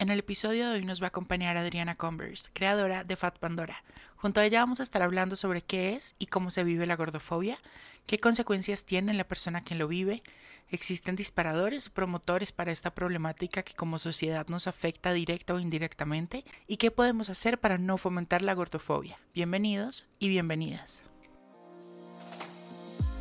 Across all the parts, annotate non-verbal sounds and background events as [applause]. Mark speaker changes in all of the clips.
Speaker 1: En el episodio de hoy nos va a acompañar Adriana Converse, creadora de Fat Pandora. Junto a ella vamos a estar hablando sobre qué es y cómo se vive la gordofobia, qué consecuencias tiene en la persona que lo vive, existen disparadores o promotores para esta problemática que como sociedad nos afecta directa o indirectamente y qué podemos hacer para no fomentar la gordofobia. Bienvenidos y bienvenidas.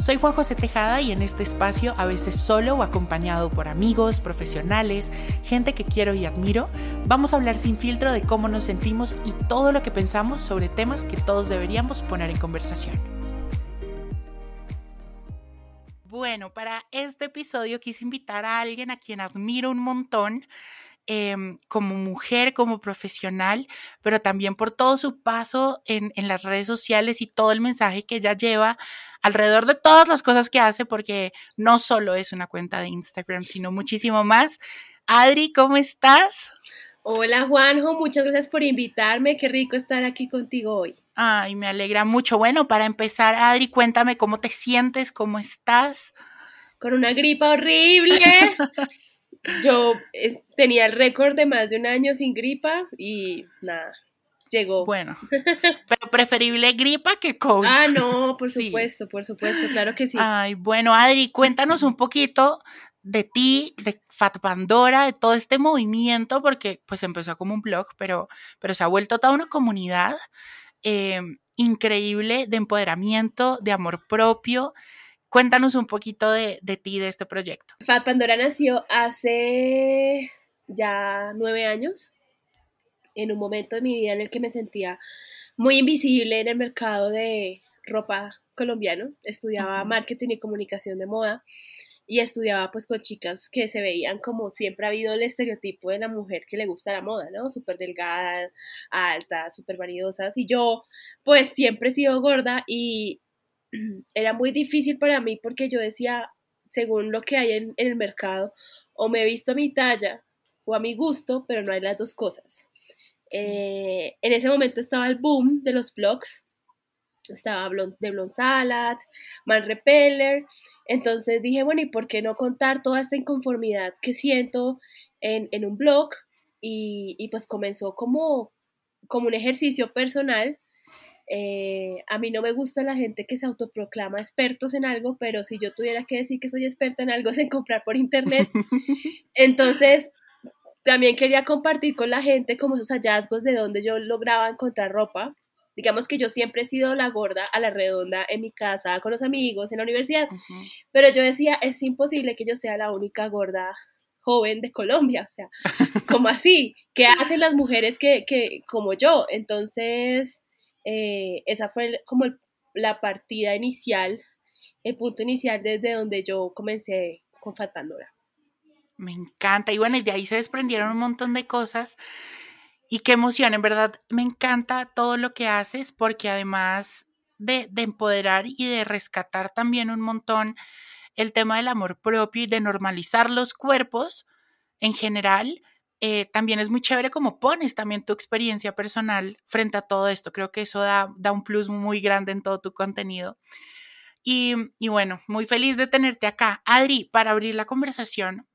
Speaker 1: Soy Juan José Tejada y en este espacio, a veces solo o acompañado por amigos, profesionales, gente que quiero y admiro, vamos a hablar sin filtro de cómo nos sentimos y todo lo que pensamos sobre temas que todos deberíamos poner en conversación. Bueno, para este episodio quise invitar a alguien a quien admiro un montón. Em, como mujer, como profesional, pero también por todo su paso en, en, las redes sociales y todo el mensaje que ella lleva alrededor de todas las cosas que hace, porque no solo es una cuenta de Instagram, sino muchísimo más. Adri, ¿cómo estás?
Speaker 2: Hola Juanjo, muchas gracias por invitarme, qué rico estar aquí contigo hoy.
Speaker 1: Ay, me alegra mucho. Bueno, para empezar, Adri, cuéntame cómo te sientes, cómo estás.
Speaker 2: Con una gripa horrible. [laughs] Yo eh, tenía el récord de más de un año sin gripa y nada, llegó.
Speaker 1: Bueno, [laughs] pero preferible gripa que COVID.
Speaker 2: Ah, no, por [laughs] supuesto, por supuesto, claro que sí.
Speaker 1: Ay, bueno, Adri, cuéntanos un poquito de ti, de Fat Pandora, de todo este movimiento, porque pues empezó como un blog, pero, pero se ha vuelto toda una comunidad eh, increíble de empoderamiento, de amor propio. Cuéntanos un poquito de, de ti, de este proyecto.
Speaker 2: Fat Pandora nació hace ya nueve años, en un momento de mi vida en el que me sentía muy invisible en el mercado de ropa colombiano. Estudiaba marketing y comunicación de moda y estudiaba pues con chicas que se veían como siempre ha habido el estereotipo de la mujer que le gusta la moda, ¿no? Súper delgada, alta, súper vanidosas. Y yo pues siempre he sido gorda y [clears throat] era muy difícil para mí porque yo decía, según lo que hay en, el mercado, o me he visto a mi talla o a mi gusto, pero no hay las dos cosas. Eh, en ese momento estaba el boom de los blogs, estaba de Blond Salad, Man Repeller, entonces dije, bueno, ¿y por qué no contar toda esta inconformidad que siento en, en un blog? Y, y, pues comenzó como, como un ejercicio personal eh, a mí no me gusta la gente que se autoproclama expertos en algo, pero si yo tuviera que decir que soy experta en algo [laughs] es en comprar por internet. [laughs] Entonces, también quería compartir con la gente como esos hallazgos de donde yo lograba encontrar ropa. Digamos que yo siempre he sido la gorda a la redonda en mi casa, con los amigos, en la universidad. Pero yo decía, es imposible que yo sea la única gorda joven de Colombia, o sea, [laughs] como así, ¿qué hacen las mujeres que, que como yo? Entonces, eh, esa fue como la partida inicial, el punto inicial desde donde yo comencé con Fat Pandora.
Speaker 1: Me encanta. Y bueno, y de ahí se desprendieron un montón de cosas. Y qué emoción, en verdad, me encanta todo lo que haces porque además de, de empoderar y de rescatar también un montón el tema del amor propio y de normalizar los cuerpos en general, eh, también es muy chévere como pones también tu experiencia personal frente a todo esto. Creo que eso da, da un plus muy grande en todo tu contenido. Y, y bueno, muy feliz de tenerte acá. Adri, para abrir la conversación,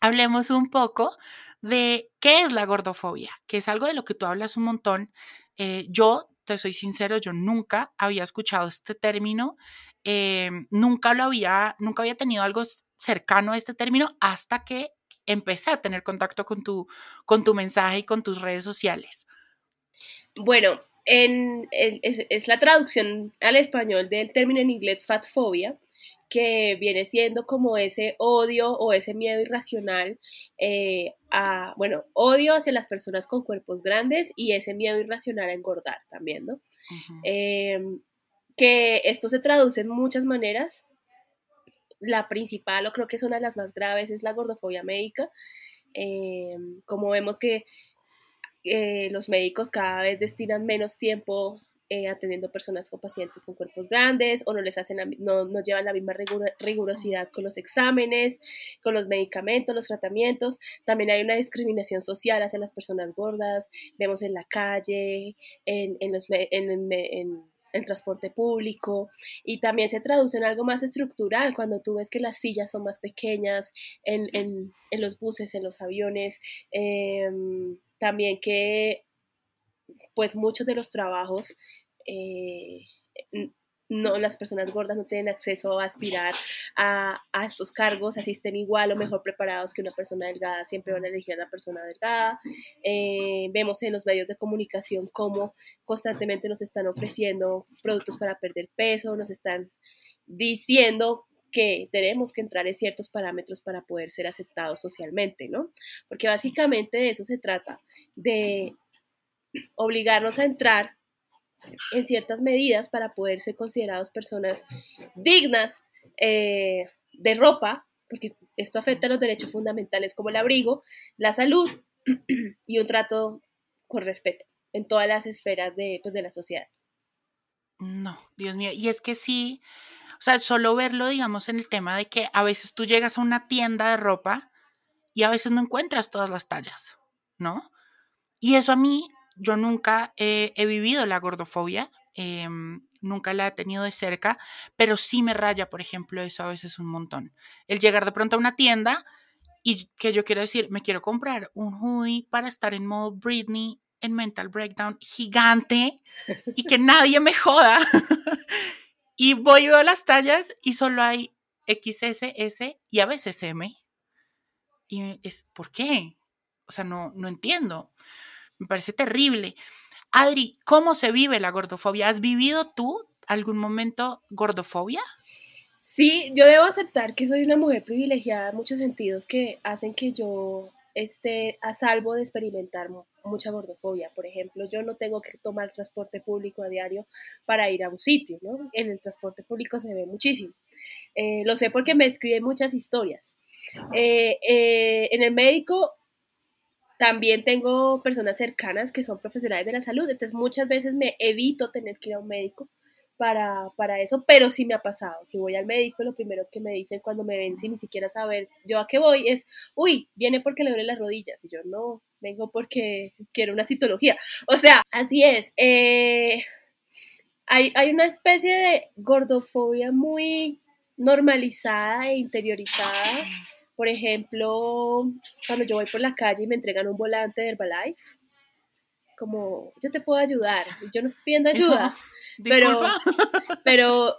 Speaker 1: hablemos un poco de qué es la gordofobia, que es algo de lo que tú hablas un montón. Eh, yo, te soy sincero, yo nunca había escuchado este término, eh, nunca lo había, nunca había tenido algo cercano a este término hasta que empecé a tener contacto con tu, con tu mensaje y con tus redes sociales.
Speaker 2: Bueno, en, es, es, la traducción al español del término en inglés fatfobia, que viene siendo como ese odio o ese miedo irracional eh, a, bueno, odio hacia las personas con cuerpos grandes y ese miedo irracional a engordar también, ¿no? Em, que esto se traduce en muchas maneras. La principal, o creo que es una de las más graves, es la gordofobia médica. Em, como vemos que eh, los médicos cada vez destinan menos tiempo eh, atendiendo personas o pacientes con cuerpos grandes o no les hacen no, no llevan la misma rigurosidad con los exámenes, con los medicamentos, los tratamientos. También hay una discriminación social hacia las personas gordas. Vemos en la calle, en, en los, en, en el transporte público y también se traduce en algo más estructural cuando tú ves que las sillas son más pequeñas en, en, en los buses, en los aviones, em, también que pues muchos de los trabajos eh, no, las personas gordas no tienen acceso a aspirar a, estos cargos, asisten igual o mejor preparados que una persona delgada, siempre van a elegir a la persona delgada. Eh, vemos en los medios de comunicación cómo constantemente nos están ofreciendo productos para perder peso, nos están diciendo que tenemos que entrar en ciertos parámetros para poder ser aceptados socialmente, ¿no? Porque básicamente de eso se trata, de obligarnos a entrar en ciertas medidas para poder ser considerados personas dignas eh, de ropa, porque esto afecta a los derechos fundamentales como el abrigo, la salud y un trato con respeto en todas las esferas de, pues, de la sociedad.
Speaker 1: No, Dios mío, y es que sí, o sea, solo verlo, digamos, en el tema de que a veces tú llegas a una tienda de ropa y a veces no encuentras todas las tallas, ¿no? Y eso a mí yo nunca he vivido la gordofobia, em, nunca la he tenido de cerca, pero sí me raya, por ejemplo, eso a veces un montón. El llegar de pronto a una tienda y que yo quiero decir, me quiero comprar un hoodie para estar en modo Britney en Mental Breakdown gigante y que [laughs] nadie me joda. y voy y veo las tallas y solo hay XS, S y a veces M. Y es, ¿por qué? O sea, no, no entiendo. Me parece terrible. Adri, ¿cómo se vive la gordofobia? ¿Has vivido tú algún momento gordofobia?
Speaker 2: Sí, yo debo aceptar que soy una mujer privilegiada en muchos sentidos que hacen que yo esté a salvo de experimentar mucha gordofobia. Por ejemplo, yo no tengo que tomar transporte público a diario para ir a un sitio, ¿no? En el transporte público se ve muchísimo. Eh, lo sé porque me escriben muchas historias. Eh, eh, en el médico también tengo personas cercanas que son profesionales de la salud, entonces muchas veces me evito tener que ir a un médico para, para eso, pero sí me ha pasado, que voy al médico, lo primero que me dicen cuando me ven sin ni siquiera saber yo a qué voy es, uy, viene porque le duele las rodillas, y yo no, vengo porque quiero una citología. O sea, así es. Eh, hay, hay una especie de gordofobia muy normalizada e interiorizada por ejemplo, cuando yo voy por la calle y me entregan un volante de Herbalife, como yo te puedo ayudar, yo no estoy pidiendo ayuda, [laughs] pero, [laughs] pero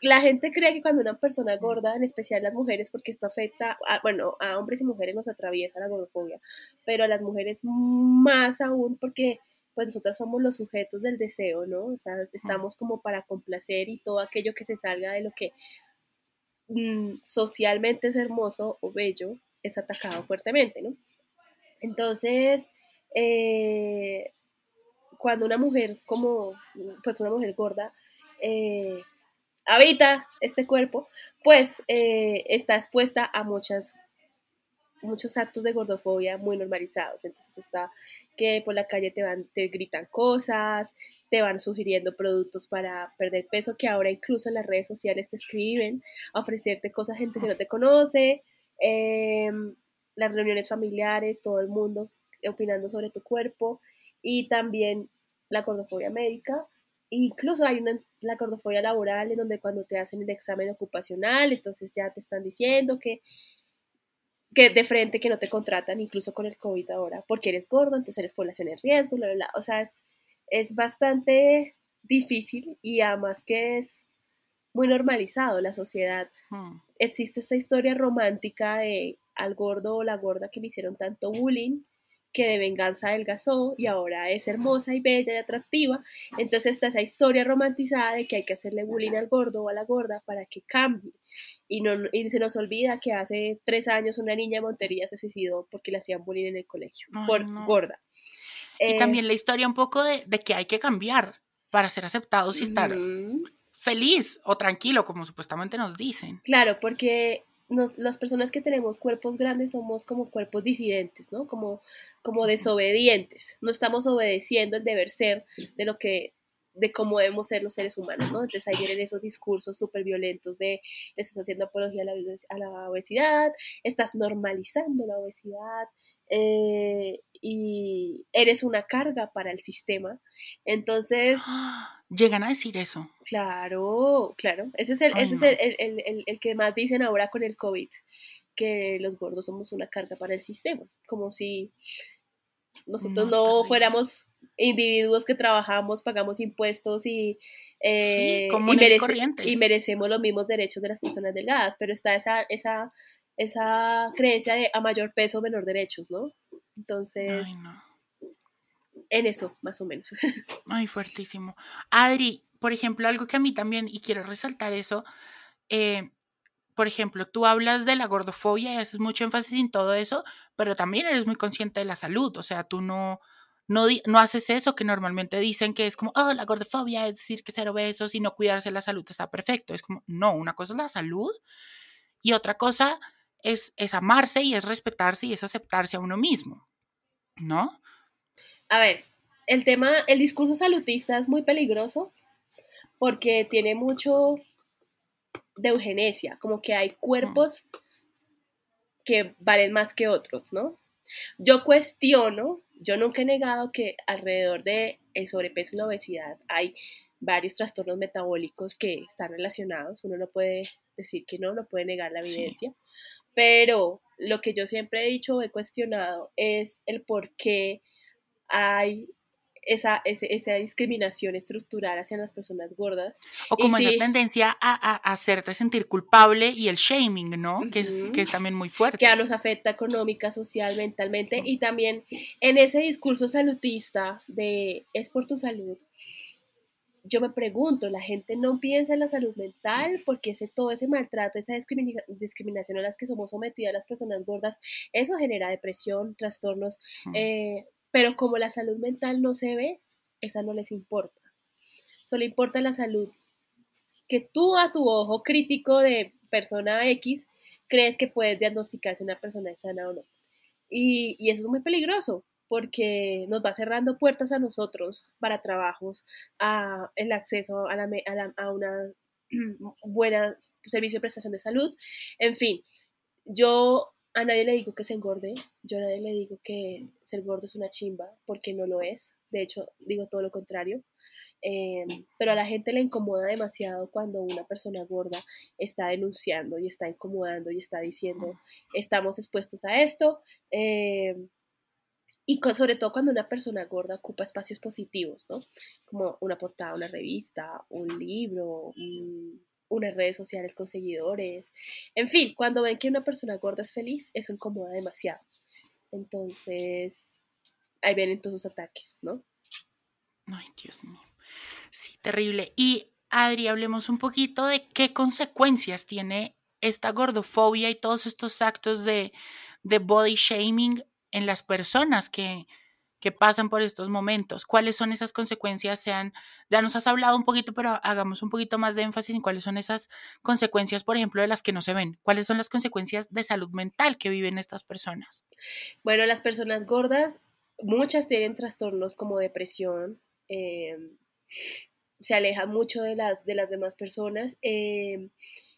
Speaker 2: la gente cree que cuando una persona gorda, en especial las mujeres, porque esto afecta, a, bueno, a hombres y mujeres nos atraviesa la gordofobia, pero a las mujeres más aún porque pues nosotras somos los sujetos del deseo, ¿no? O sea, estamos como para complacer y todo aquello que se salga de lo que Mm, socialmente es hermoso o bello, es atacado fuertemente, ¿no? Entonces, eh, cuando una mujer como, pues una mujer gorda, eh, habita este cuerpo, pues eh, está expuesta a muchas, muchos actos de gordofobia muy normalizados. Entonces está que por la calle te van, te gritan cosas, te van sugiriendo productos para perder peso, que ahora incluso en las redes sociales te escriben a ofrecerte cosas gente que no te conoce, em, las reuniones familiares, todo el mundo opinando sobre tu cuerpo y también la gordofobia médica incluso hay una, la gordofobia laboral en donde cuando te hacen el examen ocupacional, entonces ya te están diciendo que, que de frente que no te contratan, incluso con el COVID ahora, porque eres gordo, entonces eres población en riesgo, bla, bla, bla. O sea, es, es bastante difícil y además que es muy normalizado la sociedad. Hmm. Existe esta historia romántica de al gordo o la gorda que le hicieron tanto bullying que de venganza adelgazó y ahora es hermosa y bella y atractiva. Entonces está esa historia romantizada de que hay que hacerle bullying al gordo o a la gorda para que cambie. Y, no, y se nos olvida que hace tres años una niña de Montería se suicidó porque le hacían bullying en el colegio, por gorda.
Speaker 1: Y también la historia un poco de, que hay que cambiar para ser aceptados y estar feliz o tranquilo, como supuestamente nos dicen.
Speaker 2: Claro, porque las personas que tenemos cuerpos grandes somos como cuerpos disidentes, ¿no? Como, como desobedientes. No estamos obedeciendo el deber ser de lo que de cómo debemos ser los seres humanos, ¿no? Entonces ahí vienen esos discursos súper violentos de estás haciendo apología a la, a la, obesidad, estás normalizando la obesidad eh, y eres una carga para el sistema. Entonces... [gasps]
Speaker 1: Llegan a decir eso.
Speaker 2: Claro, claro. Ese es, el, ese es el, el, el, que más dicen ahora con el COVID, que los gordos somos una carga para el sistema, como si nosotros no, fuéramos individuos que trabajamos, pagamos impuestos y, eh, y, merecemos los mismos derechos de las personas delgadas, pero está esa, esa, esa creencia de a mayor peso, menor derechos, ¿no? Entonces, en eso, más o menos. [laughs]
Speaker 1: Ay, fuertísimo. Adri, por ejemplo, algo que a mí también, y quiero resaltar eso, eh, por ejemplo, tú hablas de la gordofobia y haces mucho énfasis en todo eso, pero también eres muy consciente de la salud, o sea, tú no, no, no haces eso que normalmente dicen que es como, oh, la gordofobia es decir que ser obesos y no cuidarse la salud está perfecto. Es como, no, una cosa es la salud y otra cosa es, es amarse y es respetarse y es aceptarse a uno mismo, ¿no?
Speaker 2: A ver, el tema, el discurso salutista es muy peligroso porque tiene mucho de eugenesia, como que hay cuerpos que valen más que otros, ¿no? Yo cuestiono, yo nunca he negado que alrededor de el sobrepeso y la obesidad hay varios trastornos metabólicos que están relacionados, uno no puede decir que no, no puede negar la evidencia, pero lo que yo siempre he dicho o he cuestionado es el por qué hay esa, esa, discriminación estructural hacia las personas gordas.
Speaker 1: O como esa tendencia a, hacerte sentir culpable y el shaming, ¿no? que, es, que es también muy fuerte.
Speaker 2: Que nos afecta económica, social, mentalmente. Y también en ese discurso salutista de es por tu salud, yo me pregunto, la gente no piensa en la salud mental porque ese, todo ese maltrato, esa discriminación a las que somos sometidas las personas gordas, eso genera depresión, trastornos, eh, pero como la salud mental no se ve, esa no les importa. Solo importa la salud que tú a tu ojo crítico de persona X crees que puedes diagnosticar si una persona es sana o no. Y, eso es muy peligroso porque nos va cerrando puertas a nosotros para trabajos, a el acceso a, la, a una [clears throat] buena servicio de prestación de salud. En fin, yo a nadie le digo que se engorde, yo a nadie le digo que ser gordo es una chimba, porque no lo es, de hecho digo todo lo contrario, em, pero a la gente le incomoda demasiado cuando una persona gorda está denunciando y está incomodando y está diciendo, estamos expuestos a esto, em, y sobre todo cuando una persona gorda ocupa espacios positivos, ¿no? Como una portada, una revista, un libro, un unas redes sociales con seguidores. En fin, cuando ven que una persona gorda es feliz, eso incomoda demasiado. Entonces, ahí vienen todos sus ataques, ¿no?
Speaker 1: Ay, Dios mío. Sí, terrible. Y Adri, hablemos un poquito de qué consecuencias tiene esta gordofobia y todos estos actos de, de body shaming en las personas que, que pasan por estos momentos. ¿Cuáles son esas consecuencias? Sean, ya nos has hablado un poquito, pero hagamos un poquito más de énfasis en cuáles son esas consecuencias, por ejemplo, de las que no se ven. ¿Cuáles son las consecuencias de salud mental que viven estas personas?
Speaker 2: Bueno, las personas gordas, muchas tienen trastornos como depresión. Em, se alejan mucho de las, de las demás personas. Em,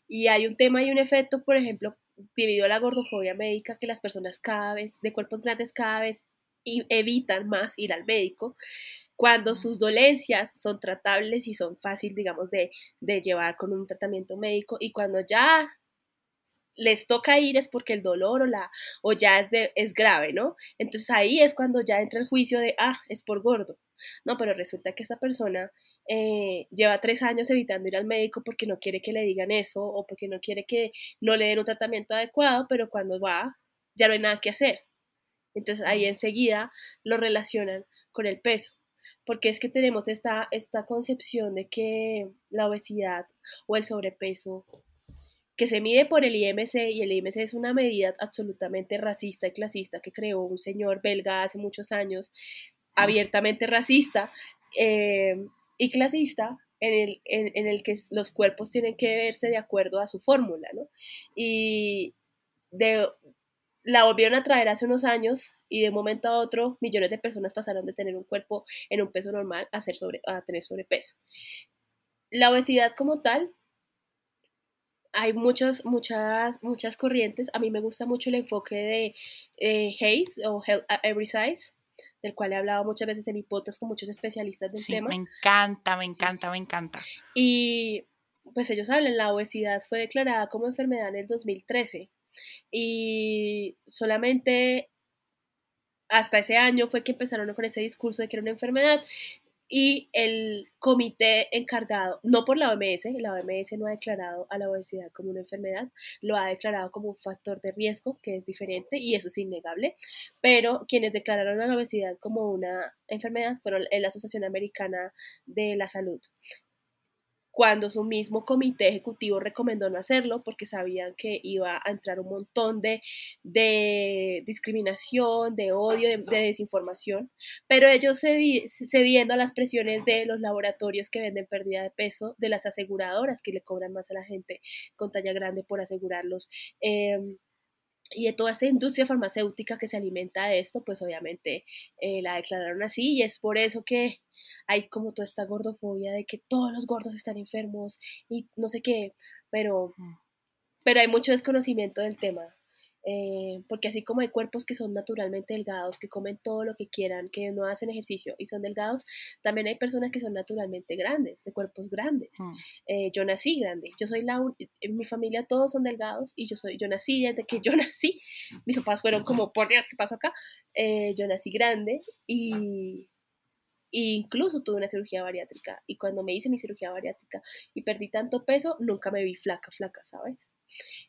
Speaker 2: y hay un tema y un efecto, por ejemplo, debido a la gordofobia médica, que las personas cada vez, de cuerpos grandes, cada vez y evitan más ir al médico. cuando sus dolencias son tratables y son fácil, digamos, de, de llevar con un tratamiento médico y cuando ya les toca ir es porque el dolor o, la, o ya es, de, es grave, ¿no? Entonces ahí es cuando ya entra el juicio de, ah, es por gordo. No, pero resulta que esa persona eh, lleva tres años evitando ir al médico porque no quiere que le digan eso o porque no quiere que no le den un tratamiento adecuado, pero cuando va ya no hay nada que hacer. Entonces ahí enseguida lo relacionan con el peso, porque es que tenemos esta, esta concepción de que la obesidad o el sobrepeso que se mide por el IMC y el IMC es una medida absolutamente racista y clasista que creó un señor belga hace muchos años, abiertamente racista eh, y clasista, en el, en, el, que los cuerpos tienen que verse de acuerdo a su fórmula, ¿no? Y de, la volvieron a traer hace unos años y de un momento a otro millones de personas pasaron de tener un cuerpo en un peso normal a, ser sobre, a tener sobrepeso. La obesidad como tal hay muchas, muchas, muchas corrientes. A mí me gusta mucho el enfoque de eh, Hayes o Every Size, del cual he hablado muchas veces en mi podcast con muchos especialistas del
Speaker 1: sí,
Speaker 2: tema.
Speaker 1: Me encanta, me encanta, me encanta.
Speaker 2: Y pues ellos hablan, la obesidad fue declarada como enfermedad en el 2013 y solamente hasta ese año fue que empezaron con ese discurso de que era una enfermedad y el comité encargado, no por la OMS, la OMS no ha declarado a la obesidad como una enfermedad, lo ha declarado como un factor de riesgo, que es diferente y eso es innegable, pero quienes declararon a la obesidad como una enfermedad fueron la Asociación Americana de la Salud cuando su mismo comité ejecutivo recomendó no hacerlo porque sabían que iba a entrar un montón de, discriminación, de odio, de, desinformación, pero ellos cediendo a las presiones de los laboratorios que venden pérdida de peso, de las aseguradoras que le cobran más a la gente con talla grande por asegurarlos. Em, y de toda esta industria farmacéutica que se alimenta de esto, pues obviamente eh, la declararon así y es por eso que hay como toda esta gordofobia de que todos los gordos están enfermos y no sé qué, pero, pero hay mucho desconocimiento del tema. Eh, porque así como hay cuerpos que son naturalmente delgados, que comen todo lo que quieran, que no hacen ejercicio y son delgados, también hay personas que son naturalmente grandes, de cuerpos grandes. Eh, yo nací grande, yo soy la en mi familia todos son delgados y yo soy, yo nací desde que yo [laughs] nací, mis papás fueron como, por Dios, ¿qué pasó acá? Eh, yo nací grande y, incluso tuve una cirugía bariátrica y cuando me hice mi cirugía bariátrica y perdí tanto peso, nunca me vi flaca, flaca, ¿sabes?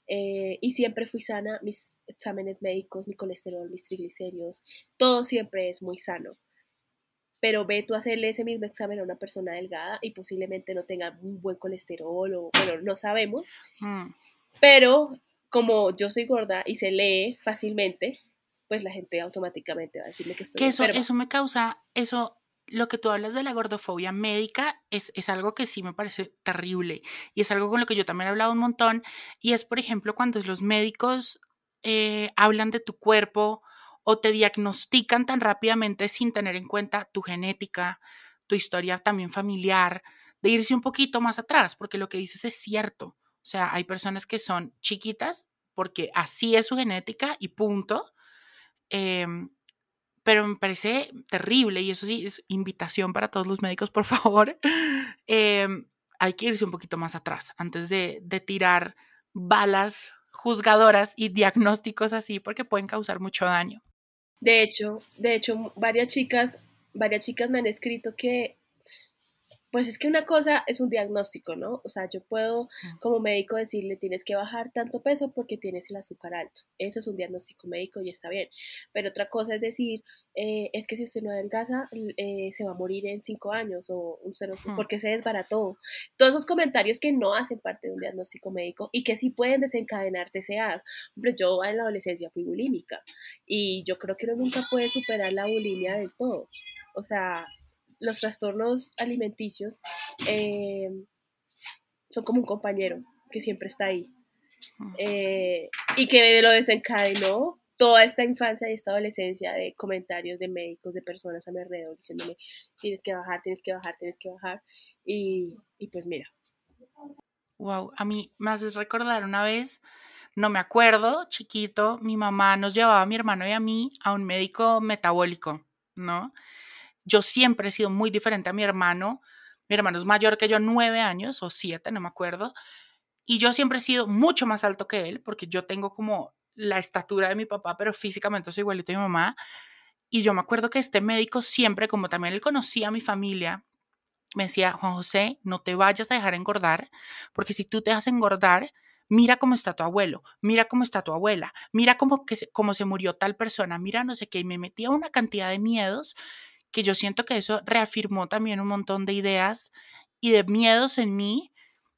Speaker 2: Eh, y siempre fui sana, mis exámenes médicos, mi colesterol, mis triglicéridos, todo siempre es muy sano. Pero ve tú a hacerle ese mismo examen a una persona delgada y posiblemente no tenga un buen colesterol o, bueno, no sabemos. Mm. Pero como yo soy gorda y se lee fácilmente, pues la gente automáticamente va a decirme que estoy
Speaker 1: que eso, eso me causa, eso lo que tú hablas de la gordofobia médica es, es, algo que sí me parece terrible y es algo con lo que yo también he hablado un montón y es, por ejemplo, cuando los médicos eh, hablan de tu cuerpo o te diagnostican tan rápidamente sin tener en cuenta tu genética, tu historia también familiar, de irse un poquito más atrás, porque lo que dices es cierto. O sea, hay personas que son chiquitas porque así es su genética y punto. Em, pero me parece terrible y eso sí es invitación para todos los médicos, por [laughs] favor. Em, hay que irse un poquito más atrás antes de, de tirar balas juzgadoras y diagnósticos así porque pueden causar mucho daño.
Speaker 2: De hecho, de hecho, varias chicas, varias chicas me han escrito que pues es que una cosa es un diagnóstico, ¿no? O sea, yo puedo como médico decirle tienes que bajar tanto peso porque tienes el azúcar alto. Eso es un diagnóstico médico y está bien. Pero otra cosa es decir, eh, es que si usted no adelgaza, eh, se va a morir en cinco años o usted no, porque se desbarató. Todos esos comentarios que no hacen parte de un diagnóstico médico y que sí pueden desencadenar TCA. Por yo en la adolescencia fui bulímica y yo creo que uno nunca puede superar la bulimia del todo. O sea, los trastornos alimenticios eh, son como un compañero que siempre está ahí. Eh, y que lo desencadenó toda esta infancia y esta adolescencia de comentarios de médicos, de personas a mi alrededor diciéndome, tienes que bajar, tienes que bajar, tienes que bajar. Y, y pues mira.
Speaker 1: Wow, a mí me haces recordar una vez, no me acuerdo, chiquito, mi mamá nos llevaba a mi hermano y a mí a un médico metabólico, ¿no? Yo siempre he sido muy diferente a mi hermano. Mi hermano es mayor que yo nueve años o siete, no me acuerdo. Y yo siempre he sido mucho más alto que él, porque yo tengo como la estatura de mi papá, pero físicamente soy igualito a mi mamá. Y yo me acuerdo que este médico siempre, como también él conocía a mi familia, me decía, Juan José, no te vayas a dejar engordar, porque si tú te dejas engordar, mira cómo está tu abuelo, mira cómo está tu abuela, mira cómo, que se, se murió tal persona, mira no sé qué, y me metía una cantidad de miedos que yo siento que eso reafirmó también un montón de ideas y de miedos en mí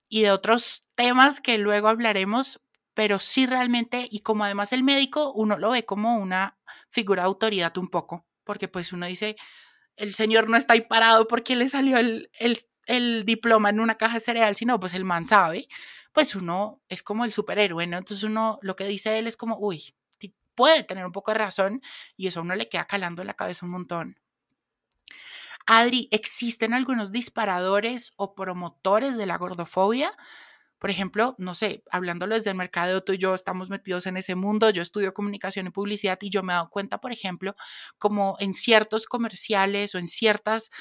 Speaker 1: y de otros temas que luego hablaremos, pero sí realmente, y como además el médico, uno lo ve como una figura de autoridad un poco, porque pues uno dice, el señor no está ahí parado porque le salió el, el, el diploma en una caja de cereal, sino pues el man sabe, pues uno es como el superhéroe, ¿no? Entonces uno lo que dice él es como, uy, puede tener un poco de razón y eso a uno le queda calando en la cabeza un montón. Adri, ¿existen algunos disparadores o promotores de la gordofobia? Por ejemplo, no sé, hablándolo desde el mercado, tú y yo estamos metidos en ese mundo, yo estudio comunicación y publicidad y yo me he dado cuenta, por ejemplo, como en ciertos comerciales o en ciertas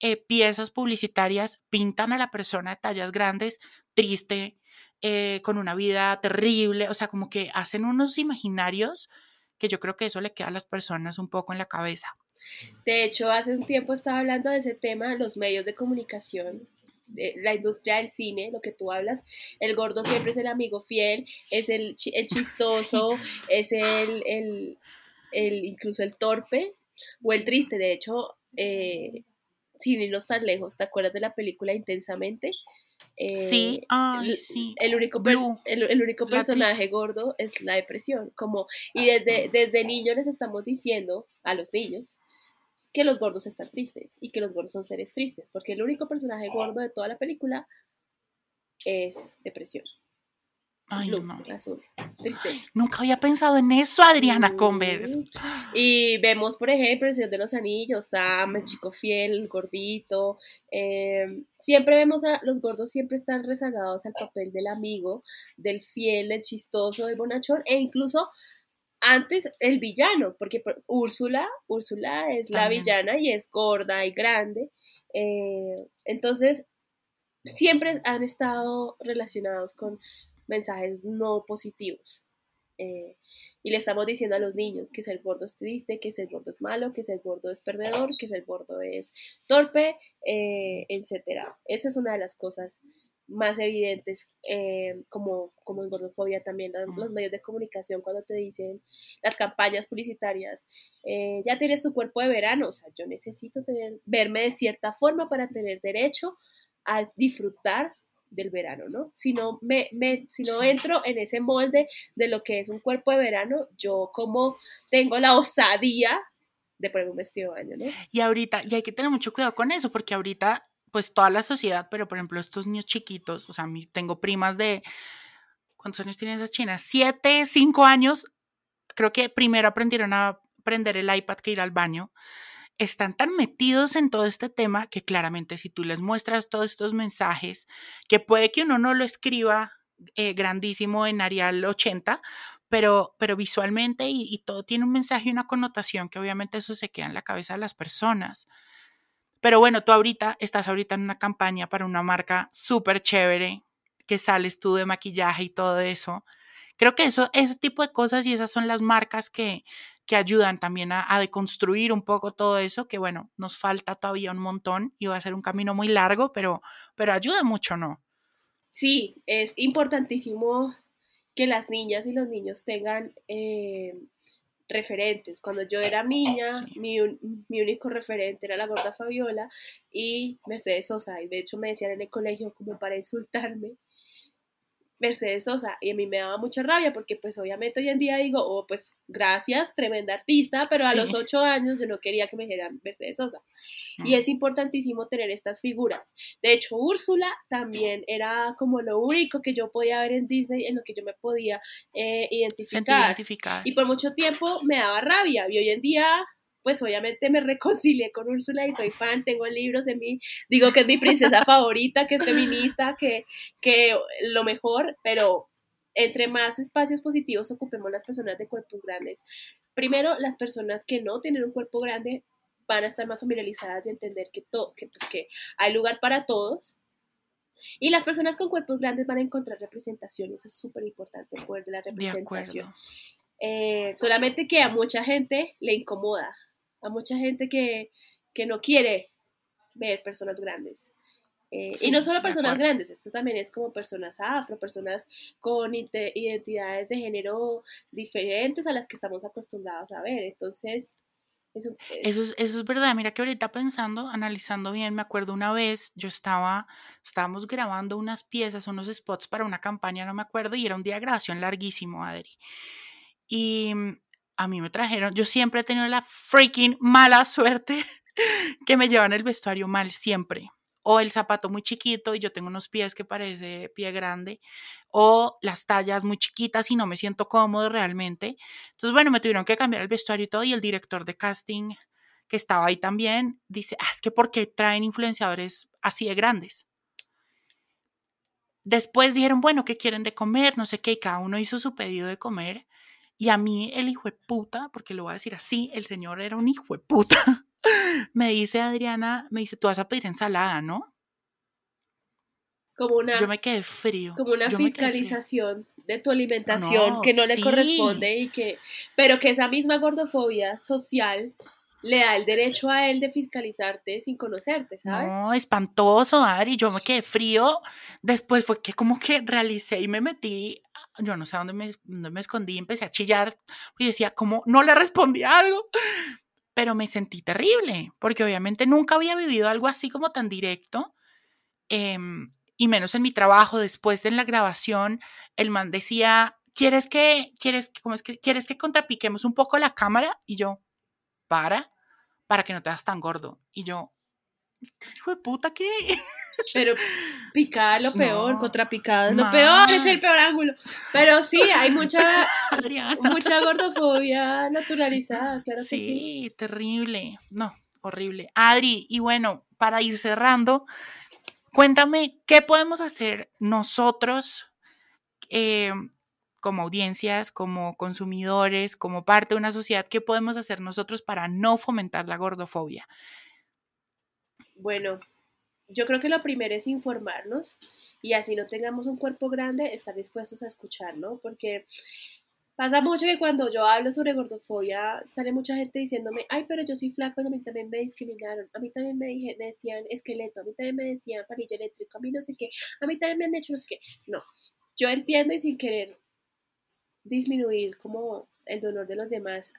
Speaker 1: eh, piezas publicitarias pintan a la persona de tallas grandes triste, eh, con una vida terrible, o sea, como que hacen unos imaginarios que yo creo que eso le queda a las personas un poco en la cabeza.
Speaker 2: De hecho, hace un tiempo estaba hablando de ese tema, los medios de comunicación, de la industria del cine, lo que tú hablas, el gordo siempre es el amigo fiel, es el, el chistoso, [laughs] es el, el, el, incluso el torpe o el triste. De hecho, eh, sin irnos tan lejos, ¿te acuerdas de la película Intensamente?
Speaker 1: sí,
Speaker 2: eh,
Speaker 1: sí.
Speaker 2: El único, el, único personaje gordo es la depresión. Como, y desde, desde niños les estamos diciendo a los niños que los gordos están tristes y que los gordos son seres tristes, porque el único personaje gordo de toda la película es depresión.
Speaker 1: Ay, no. Nunca había pensado en eso, Adriana Converse.
Speaker 2: Y vemos, por ejemplo, el Señor de los Anillos, Sam, el chico fiel, el gordito. Em, siempre vemos a los gordos, siempre están rezagados al papel del amigo, del fiel, del chistoso, del bonachón, e incluso antes el villano, porque Úrsula, Úrsula es la villana y es gorda y grande. Eh, entonces, siempre han estado relacionados con mensajes no positivos. Eh, y le estamos diciendo a los niños que ser gordo es triste, que ser gordo es malo, que ser gordo es perdedor, que ser gordo es torpe, eh, etc. Esa es una de las cosas más evidentes, eh, como, como en gordofobia también, los, medios de comunicación cuando te dicen las campañas publicitarias, ya tienes tu cuerpo de verano, o sea, yo necesito tener, verme de cierta forma para tener derecho a disfrutar del verano, ¿no? Si no, me, me, si no entro en ese molde de lo que es un cuerpo de verano, yo como tengo la osadía de poner un vestido de baño, ¿no?
Speaker 1: Y ahorita, y hay que tener mucho cuidado con eso, porque ahorita, pues toda la sociedad, pero por ejemplo estos niños chiquitos, o sea, tengo primas de, ¿cuántos años tienen esas chinas? Siete, cinco años, creo que primero aprendieron a prender el iPad que ir al baño están tan metidos en todo este tema que claramente si tú les muestras todos estos mensajes, que puede que uno no lo escriba eh, grandísimo en Arial 80, pero, pero visualmente y, y, todo tiene un mensaje y una connotación que obviamente eso se queda en la cabeza de las personas. Pero bueno, tú ahorita estás ahorita en una campaña para una marca súper chévere, que sales tú de maquillaje y todo eso. Creo que eso, ese tipo de cosas y esas son las marcas que, que ayudan también a, deconstruir un poco todo eso, que bueno, nos falta todavía un montón y va a ser un camino muy largo, pero, pero ayuda mucho, ¿no?
Speaker 2: Sí, es importantísimo que las niñas y los niños tengan eh, referentes. Cuando yo era niña, mi, mi, único referente era la gorda Fabiola y Mercedes Sosa, y de hecho me decían en el colegio como para insultarme Mercedes Sosa y a mí me daba mucha rabia porque pues obviamente hoy en día digo, oh pues gracias, tremenda artista, pero a los ocho años yo no quería que me dijeran Mercedes Sosa. Y es importantísimo tener estas figuras. De hecho, Úrsula también era como lo único que yo podía ver en Disney, en lo que yo me podía eh, identificar. identificar. Y por mucho tiempo me daba rabia y hoy en día pues obviamente me reconcilié con Úrsula y soy fan, tengo libros en mí, digo que es mi princesa favorita, que es feminista, que, que lo mejor, pero entre más espacios positivos ocupemos las personas de cuerpos grandes. Primero, las personas que no tienen un cuerpo grande, van a estar más familiarizadas y entender que, todo, que, pues, que hay lugar para todos. Y las personas con cuerpos grandes van a encontrar representación, eso es súper importante, el poder de la representación. Eh, solamente que a mucha gente le incomoda, a mucha gente que, que no quiere ver personas grandes. Eh, y no solo personas grandes, esto también es como personas afro, personas con identidades de género diferentes a las que estamos acostumbrados a ver. Entonces,
Speaker 1: eso, eso, es, eso es verdad. Mira que ahorita pensando, analizando bien, me acuerdo una vez, yo estaba, estábamos grabando unas piezas, unos spots para una campaña, no me acuerdo, y era un día de grabación larguísimo, Adri. Y a mí me trajeron, yo siempre he tenido la freaking mala suerte [laughs] que me llevan el vestuario mal siempre o el zapato muy chiquito y yo tengo unos pies que parece pie grande, o las tallas muy chiquitas y no me siento cómodo realmente. Entonces, bueno, me tuvieron que cambiar el vestuario y todo, y el director de casting que estaba ahí también dice, ah, es que ¿por qué traen influenciadores así de grandes? Después dijeron, bueno, ¿qué quieren de comer? No sé qué, y cada uno hizo su pedido de comer. Y a mí el hijo de puta, porque lo voy a decir así, el señor era un hijo de puta. [laughs] me dice Adriana, me dice, tú vas a pedir ensalada, ¿no?
Speaker 2: Como una,
Speaker 1: yo me quedé frío.
Speaker 2: Como una fiscalización de tu alimentación que no le corresponde y que, pero que esa misma gordofobia social le da el derecho a él de fiscalizarte sin conocerte, ¿sabes?
Speaker 1: No, espantoso, Adri, yo me quedé frío. Después fue que como que realicé y me metí, yo no sé dónde me, dónde me escondí, empecé a chillar y decía, como no le respondí algo? pero me sentí terrible, porque obviamente nunca había vivido algo así como tan directo, em, y menos en mi trabajo. Después de la grabación, el man decía, ¿quieres que, quieres, cómo es que, quieres que contrapiquemos un poco la cámara? Y yo, para, para que no te hagas tan gordo. Y yo, hijo de puta, ¿qué?
Speaker 2: Pero picada es lo peor, contrapicada es lo peor, es el peor ángulo. Pero sí, hay mucha, [laughs] mucha gordofobia naturalizada, claro sí, que sí.
Speaker 1: terrible. No, horrible. Adri, y bueno, para ir cerrando, cuéntame, ¿qué podemos hacer nosotros eh, como audiencias, como consumidores, como parte de una sociedad? ¿Qué podemos hacer nosotros para no fomentar la gordofobia?
Speaker 2: Bueno, yo creo que lo primero es informarnos y así no tengamos un cuerpo grande, estar dispuestos a escuchar, ¿no? Porque pasa mucho que cuando yo hablo sobre gordofobia, sale mucha gente diciéndome, ay, pero yo soy flaco y a mí también me discriminaron, a mí también me, me decían esqueleto, a mí también me decían palillo eléctrico, a mí no sé qué, a mí también me han hecho no sé qué. No, yo entiendo y sin querer disminuir como el dolor de los demás,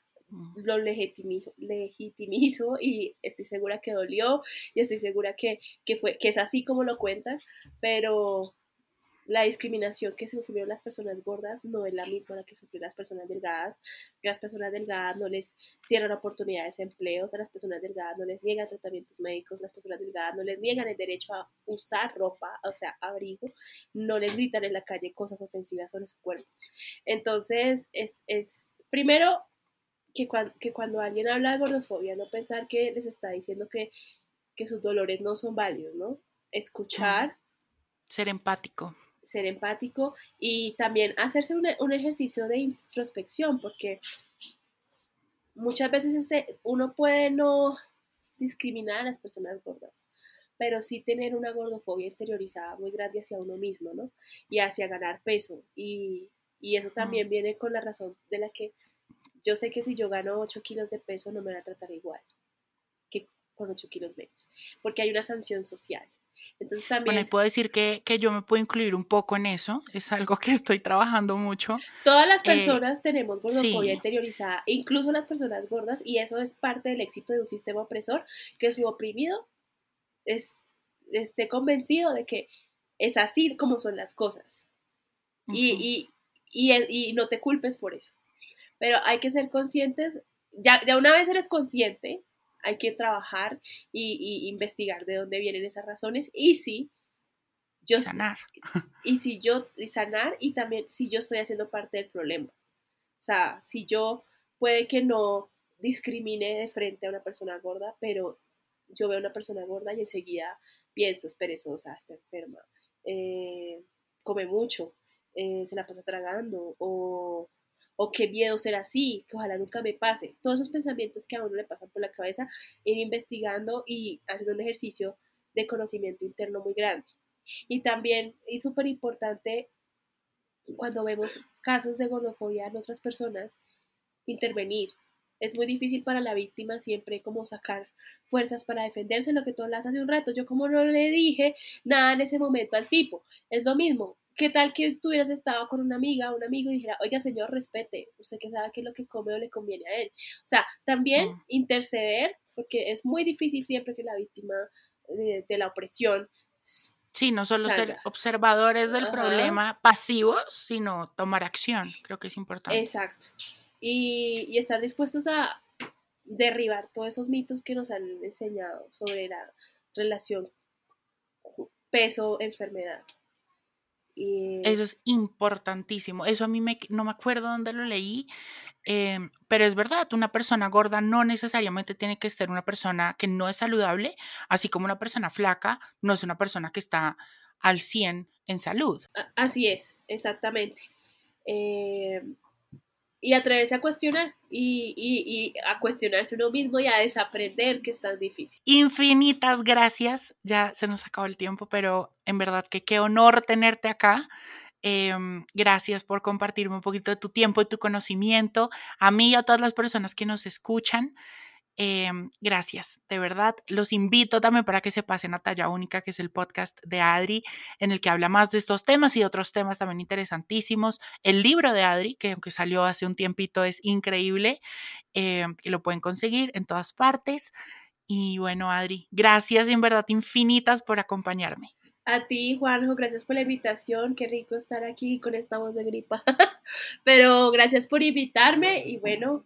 Speaker 2: lo legitimizo, y estoy segura que dolió y estoy segura que, fue, que es así como lo cuentan, pero la discriminación que sufrieron las personas gordas no es la misma la que sufrieron las personas delgadas. Las personas delgadas no les cierran oportunidades de empleos, a las personas delgadas no les niegan tratamientos médicos, las personas delgadas no les niegan el derecho a usar ropa, o sea, abrigo, no les gritan en la calle cosas ofensivas sobre su cuerpo. Entonces, es, es primero que, cuando alguien habla de gordofobia, no pensar que les está diciendo que, sus dolores no son válidos, ¿no? Escuchar.
Speaker 1: Ser empático.
Speaker 2: Ser empático y también hacerse un, ejercicio de introspección, porque muchas veces uno puede no discriminar a las personas gordas, pero sí tener una gordofobia interiorizada muy grande hacia uno mismo, ¿no? Y hacia ganar peso. Y, y eso también viene con la razón de la que yo sé que si yo gano 8 kilos de peso no me van a tratar igual que con 8 kilos menos, porque hay una sanción social. Entonces también...
Speaker 1: Bueno, y puedo decir que, yo me puedo incluir un poco en eso, es algo que estoy trabajando mucho.
Speaker 2: Todas las eh, personas tenemos gordofobia interiorizada, incluso las personas gordas, y eso es parte del éxito de un sistema opresor, que su oprimido es, esté convencido de que es así como son las cosas. y, y, y no te culpes por eso. Pero hay que ser conscientes, ya, de una vez eres consciente, hay que trabajar y, investigar de dónde vienen esas razones. Y si yo
Speaker 1: sanar.
Speaker 2: y si yo y sanar y también si yo estoy haciendo parte del problema. O sea si yo puede que no discrimine de frente a una persona gorda pero yo veo a una persona gorda y enseguida pienso es perezosa está enferma eh, come mucho eh, se la pasa tragando o o qué miedo ser así, que ojalá nunca me pase. Todos esos pensamientos que a uno le pasan por la cabeza, ir investigando y haciendo un ejercicio de conocimiento interno muy grande. Y también es súper importante cuando vemos casos de gordofobia en otras personas, intervenir. Es muy difícil para la víctima siempre como sacar fuerzas para defenderse, lo que tú hablas hace un rato. Yo como no le dije nada en ese momento al tipo. Es lo mismo. ¿Qué tal que tú hubieras estado con una amiga o un amigo y dijera, oiga señor, respete, usted que sabe qué es lo que come o le conviene a él? O sea, también mm. interceder, porque es muy difícil siempre que la víctima de, la opresión
Speaker 1: Sí, no solo ser observadores del problema pasivos, sino tomar acción. Creo que es importante.
Speaker 2: Exacto. Y, y, estar dispuestos a derribar todos esos mitos que nos han enseñado sobre la relación peso-enfermedad.
Speaker 1: Eso es importantísimo. Eso a mí me, no me acuerdo dónde lo leí, em, pero es verdad, una persona gorda no necesariamente tiene que ser una persona que no es saludable, así como una persona flaca no es una persona que está al 100 en salud.
Speaker 2: Así es, exactamente. Eh, y atreverse a cuestionar y, y, a cuestionarse uno mismo y a desaprender que es tan difícil.
Speaker 1: Infinitas gracias, ya se nos acabó el tiempo, pero en verdad que qué honor tenerte acá. Em, gracias por compartirme un poquito de tu tiempo y tu conocimiento a mí y a todas las personas que nos escuchan. Em, gracias, de verdad. Los invito también para que se pasen a Talla Única, que es el podcast de Adri, en el que habla más de estos temas y otros temas también interesantísimos. El libro de Adri, que aunque salió hace un tiempito, es increíble, em, que lo pueden conseguir en todas partes. Y bueno, Adri, gracias en verdad infinitas por acompañarme.
Speaker 2: A ti, Juanjo, gracias por la invitación. Qué rico estar aquí con esta voz de gripa. [laughs] Pero gracias por invitarme y bueno,